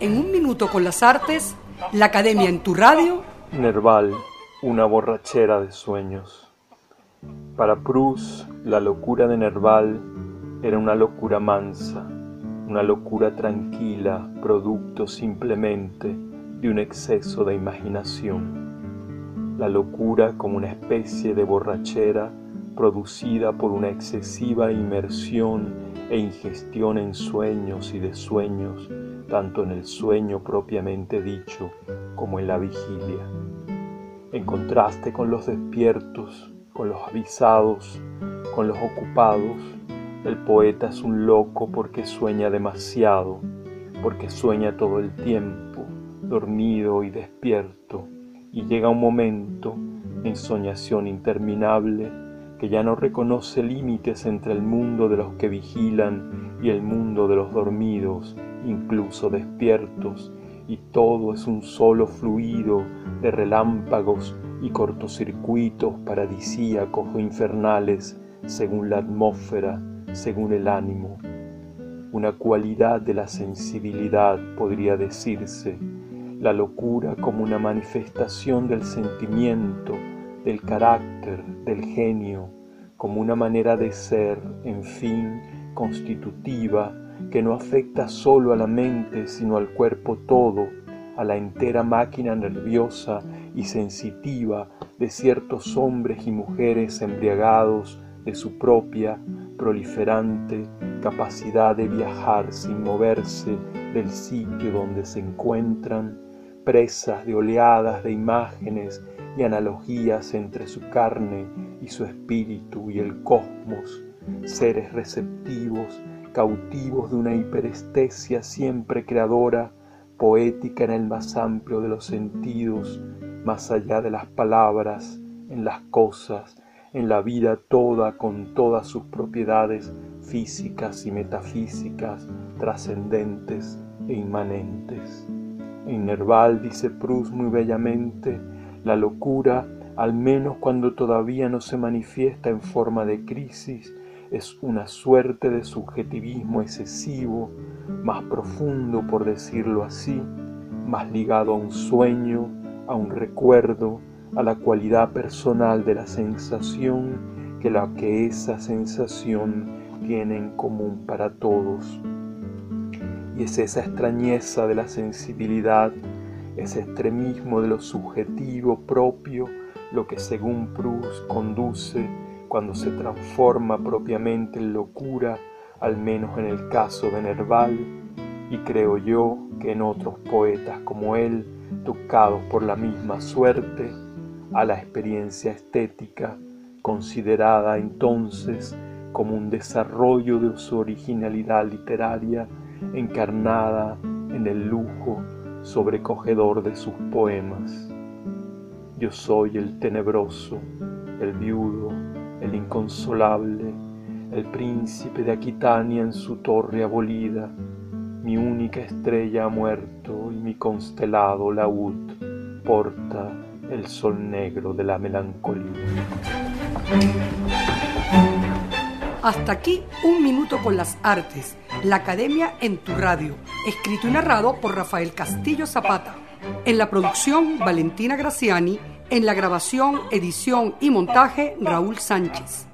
En un minuto con las artes, la Academia en tu radio. Nerval, una borrachera de sueños. Para Proust, la locura de Nerval era una locura mansa, una locura tranquila, producto simplemente de un exceso de imaginación. La locura como una especie de borrachera producida por una excesiva inmersión e ingestión en sueños y de sueños, tanto en el sueño propiamente dicho como en la vigilia. En contraste con los despiertos, con los avisados, con los ocupados, el poeta es un loco porque sueña demasiado, porque sueña todo el tiempo, dormido y despierto, y llega un momento, en soñación interminable, que ya no reconoce límites entre el mundo de los que vigilan y el mundo de los dormidos, incluso despiertos, y todo es un solo fluido de relámpagos y cortocircuitos paradisíacos o infernales según la atmósfera, según el ánimo. Una cualidad de la sensibilidad podría decirse, la locura como una manifestación del sentimiento, del carácter, del genio, como una manera de ser, en fin, constitutiva, que no afecta solo a la mente, sino al cuerpo todo, a la entera máquina nerviosa y sensitiva de ciertos hombres y mujeres embriagados de su propia, proliferante capacidad de viajar sin moverse del sitio donde se encuentran, presas de oleadas de imágenes y analogías entre su carne y su espíritu y el cosmos, seres receptivos, cautivos de una hiperestesia siempre creadora, poética en el más amplio de los sentidos, más allá de las palabras, en las cosas, en la vida toda con todas sus propiedades físicas y metafísicas, trascendentes e inmanentes. En Nerval dice Proust muy bellamente, la locura, al menos cuando todavía no se manifiesta en forma de crisis, es una suerte de subjetivismo excesivo, más profundo por decirlo así, más ligado a un sueño, a un recuerdo, a la cualidad personal de la sensación que la que esa sensación tiene en común para todos. Y es esa extrañeza de la sensibilidad ese extremismo de lo subjetivo propio, lo que según Proust conduce cuando se transforma propiamente en locura, al menos en el caso de Nerval, y creo yo que en otros poetas como él, tocados por la misma suerte, a la experiencia estética, considerada entonces como un desarrollo de su originalidad literaria encarnada en el lujo sobrecogedor de sus poemas. Yo soy el tenebroso, el viudo, el inconsolable, el príncipe de Aquitania en su torre abolida, mi única estrella ha muerto y mi constelado laúd porta el sol negro de la melancolía. Hasta aquí un minuto con las artes, la academia en tu radio, escrito y narrado por Rafael Castillo Zapata. En la producción, Valentina Graciani. En la grabación, edición y montaje, Raúl Sánchez.